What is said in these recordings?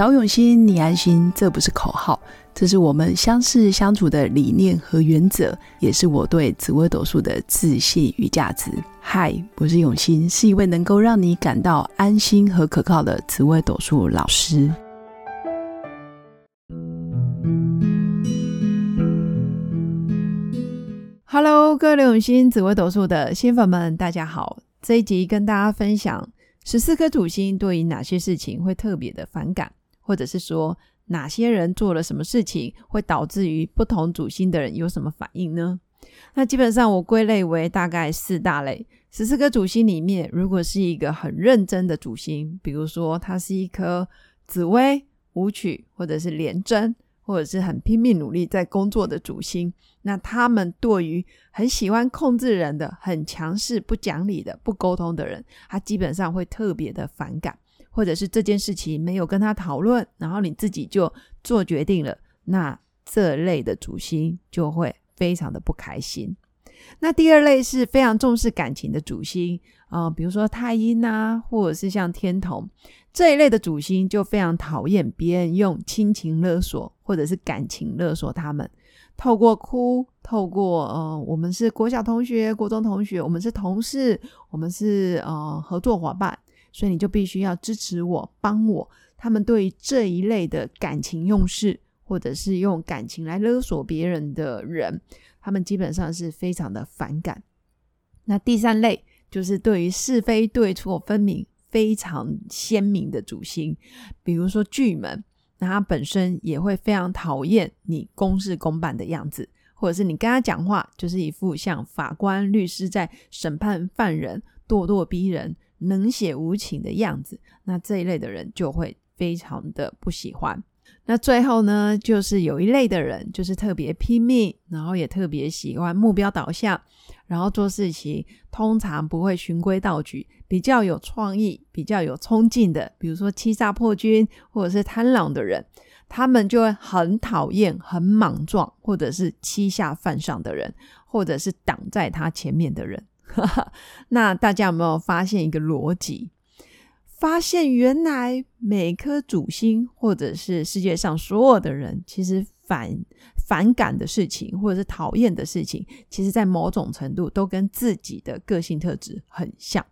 找永新，你安心，这不是口号，这是我们相识相处的理念和原则，也是我对紫微斗数的自信与价值。嗨，我是永新，是一位能够让你感到安心和可靠的紫微斗数老师。Hello，各位永新紫微斗数的新粉们，大家好！这一集跟大家分享十四颗主星对于哪些事情会特别的反感。或者是说哪些人做了什么事情，会导致于不同主星的人有什么反应呢？那基本上我归类为大概四大类。十四颗主星里面，如果是一个很认真的主星，比如说它是一颗紫薇、武曲，或者是廉贞，或者是很拼命努力在工作的主星，那他们对于很喜欢控制人的、很强势、不讲理的、不沟通的人，他基本上会特别的反感。或者是这件事情没有跟他讨论，然后你自己就做决定了，那这类的主星就会非常的不开心。那第二类是非常重视感情的主星啊，比如说太阴啊，或者是像天同这一类的主星，就非常讨厌别人用亲情勒索或者是感情勒索他们，透过哭，透过呃，我们是国小同学、国中同学，我们是同事，我们是呃合作伙伴。所以你就必须要支持我，帮我。他们对于这一类的感情用事，或者是用感情来勒索别人的人，他们基本上是非常的反感。那第三类就是对于是非对错分明、非常鲜明的主星，比如说巨门，那他本身也会非常讨厌你公事公办的样子，或者是你跟他讲话就是一副像法官、律师在审判犯人，咄咄逼人。冷血无情的样子，那这一类的人就会非常的不喜欢。那最后呢，就是有一类的人，就是特别拼命，然后也特别喜欢目标导向，然后做事情通常不会循规蹈矩，比较有创意、比较有冲劲的，比如说欺诈破军或者是贪狼的人，他们就会很讨厌很莽撞或者是欺下犯上的人，或者是挡在他前面的人。那大家有没有发现一个逻辑？发现原来每颗主星，或者是世界上所有的人，其实反反感的事情，或者是讨厌的事情，其实在某种程度都跟自己的个性特质很像。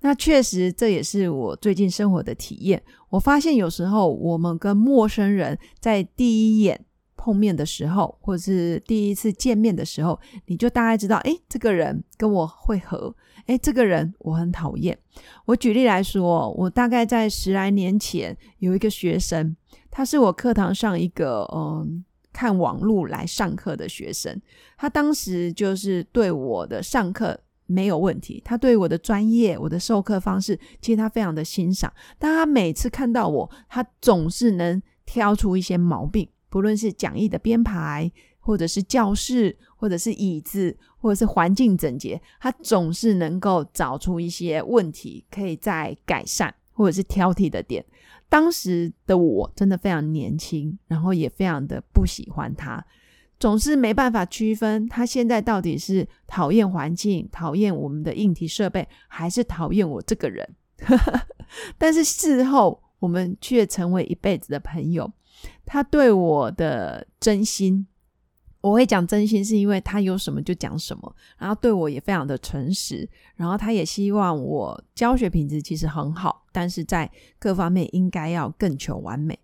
那确实，这也是我最近生活的体验。我发现有时候我们跟陌生人在第一眼。碰面的时候，或者是第一次见面的时候，你就大概知道，哎，这个人跟我会合，哎，这个人我很讨厌。我举例来说，我大概在十来年前有一个学生，他是我课堂上一个嗯看网络来上课的学生，他当时就是对我的上课没有问题，他对我的专业、我的授课方式，其实他非常的欣赏，但他每次看到我，他总是能挑出一些毛病。不论是讲义的编排，或者是教室，或者是椅子，或者是环境整洁，他总是能够找出一些问题，可以再改善，或者是挑剔的点。当时的我真的非常年轻，然后也非常的不喜欢他，总是没办法区分他现在到底是讨厌环境、讨厌我们的硬体设备，还是讨厌我这个人。但是事后，我们却成为一辈子的朋友。他对我的真心，我会讲真心，是因为他有什么就讲什么，然后对我也非常的诚实，然后他也希望我教学品质其实很好，但是在各方面应该要更求完美。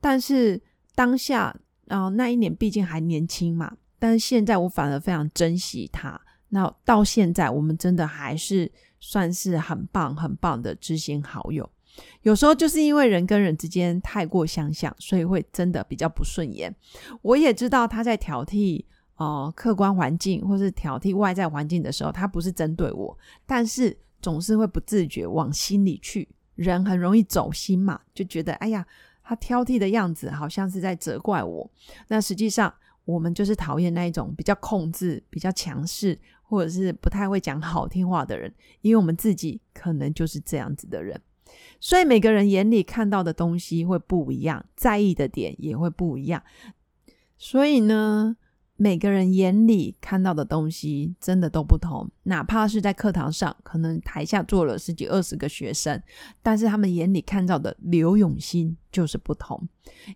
但是当下，然后那一年毕竟还年轻嘛，但是现在我反而非常珍惜他。那到现在，我们真的还是算是很棒很棒的知心好友。有时候就是因为人跟人之间太过相像，所以会真的比较不顺眼。我也知道他在挑剔呃客观环境或是挑剔外在环境的时候，他不是针对我，但是总是会不自觉往心里去。人很容易走心嘛，就觉得哎呀，他挑剔的样子好像是在责怪我。那实际上我们就是讨厌那一种比较控制、比较强势，或者是不太会讲好听话的人，因为我们自己可能就是这样子的人。所以每个人眼里看到的东西会不一样，在意的点也会不一样。所以呢，每个人眼里看到的东西真的都不同，哪怕是在课堂上，可能台下坐了十几二十个学生，但是他们眼里看到的刘永新就是不同，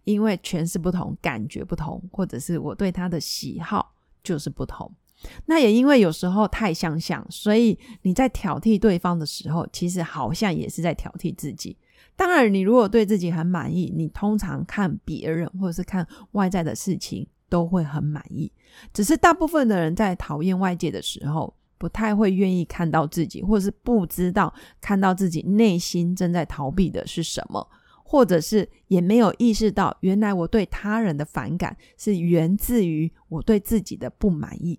因为诠释不同，感觉不同，或者是我对他的喜好就是不同。那也因为有时候太相像，所以你在挑剔对方的时候，其实好像也是在挑剔自己。当然，你如果对自己很满意，你通常看别人或者是看外在的事情。都会很满意，只是大部分的人在讨厌外界的时候，不太会愿意看到自己，或者是不知道看到自己内心正在逃避的是什么，或者是也没有意识到，原来我对他人的反感是源自于我对自己的不满意。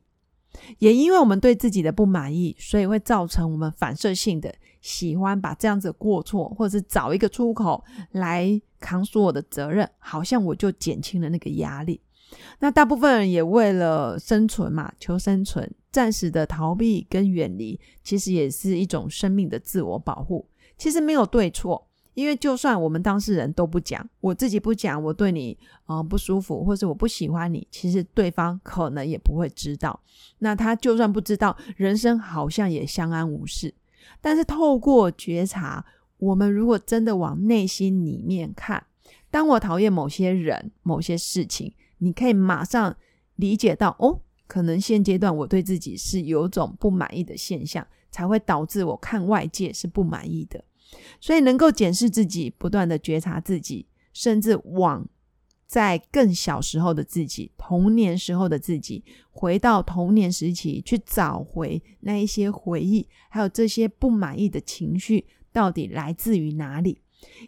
也因为我们对自己的不满意，所以会造成我们反射性的喜欢把这样子过错，或者是找一个出口来扛所有的责任，好像我就减轻了那个压力。那大部分人也为了生存嘛，求生存，暂时的逃避跟远离，其实也是一种生命的自我保护。其实没有对错，因为就算我们当事人都不讲，我自己不讲，我对你啊不舒服，或是我不喜欢你，其实对方可能也不会知道。那他就算不知道，人生好像也相安无事。但是透过觉察，我们如果真的往内心里面看，当我讨厌某些人、某些事情。你可以马上理解到，哦，可能现阶段我对自己是有种不满意的现象，才会导致我看外界是不满意的。所以能够检视自己，不断的觉察自己，甚至往在更小时候的自己、童年时候的自己，回到童年时期去找回那一些回忆，还有这些不满意的情绪到底来自于哪里。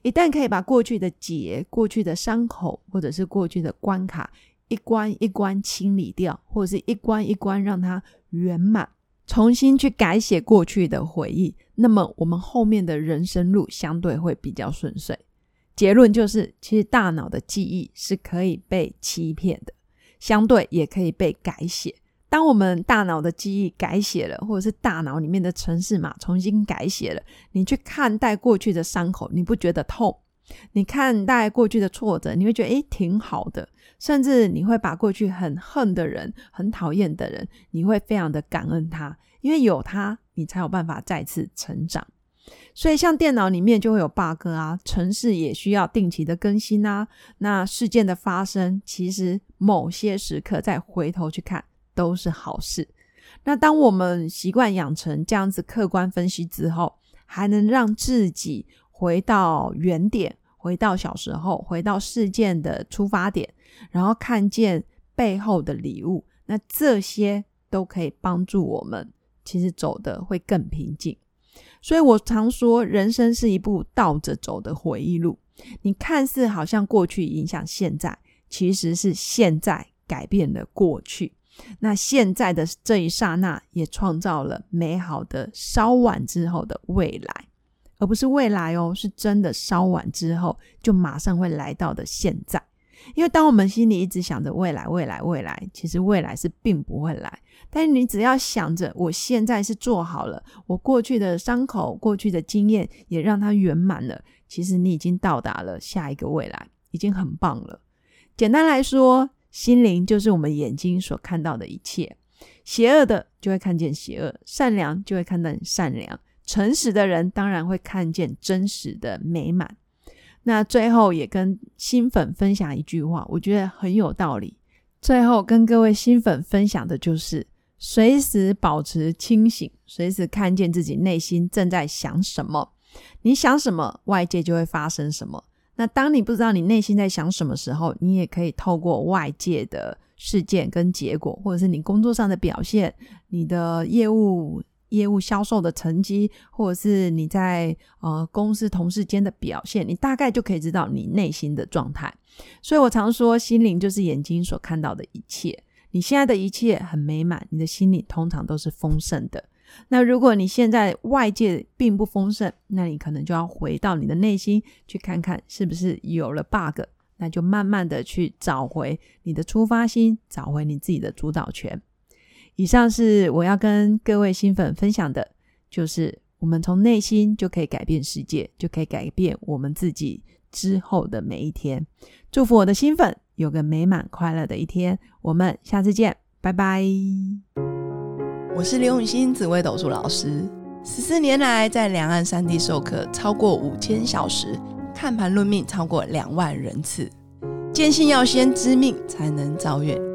一旦可以把过去的结、过去的伤口，或者是过去的关卡，一关一关清理掉，或者是一关一关让它圆满，重新去改写过去的回忆，那么我们后面的人生路相对会比较顺遂。结论就是，其实大脑的记忆是可以被欺骗的，相对也可以被改写。当我们大脑的记忆改写了，或者是大脑里面的城市码重新改写了，你去看待过去的伤口，你不觉得痛？你看待过去的挫折，你会觉得诶挺好的，甚至你会把过去很恨的人、很讨厌的人，你会非常的感恩他，因为有他，你才有办法再次成长。所以，像电脑里面就会有 bug 啊，程式也需要定期的更新啊。那事件的发生，其实某些时刻再回头去看。都是好事。那当我们习惯养成这样子客观分析之后，还能让自己回到原点，回到小时候，回到事件的出发点，然后看见背后的礼物，那这些都可以帮助我们，其实走的会更平静。所以我常说，人生是一部倒着走的回忆录。你看似好像过去影响现在，其实是现在改变了过去。那现在的这一刹那，也创造了美好的稍晚之后的未来，而不是未来哦，是真的稍晚之后就马上会来到的现在。因为当我们心里一直想着未来、未来、未来，其实未来是并不会来。但你只要想着我现在是做好了，我过去的伤口、过去的经验也让它圆满了，其实你已经到达了下一个未来，已经很棒了。简单来说。心灵就是我们眼睛所看到的一切，邪恶的就会看见邪恶，善良就会看到善良，诚实的人当然会看见真实的美满。那最后也跟新粉分享一句话，我觉得很有道理。最后跟各位新粉分享的就是，随时保持清醒，随时看见自己内心正在想什么，你想什么，外界就会发生什么。那当你不知道你内心在想什么时候，你也可以透过外界的事件跟结果，或者是你工作上的表现、你的业务业务销售的成绩，或者是你在呃公司同事间的表现，你大概就可以知道你内心的状态。所以我常说，心灵就是眼睛所看到的一切。你现在的一切很美满，你的心里通常都是丰盛的。那如果你现在外界并不丰盛，那你可能就要回到你的内心去看看是不是有了 bug，那就慢慢的去找回你的出发心，找回你自己的主导权。以上是我要跟各位新粉分享的，就是我们从内心就可以改变世界，就可以改变我们自己之后的每一天。祝福我的新粉有个美满快乐的一天，我们下次见，拜拜。我是刘永新紫微斗数老师，十四年来在两岸三地授课超过五千小时，看盘论命超过两万人次。坚信要先知命才能造运，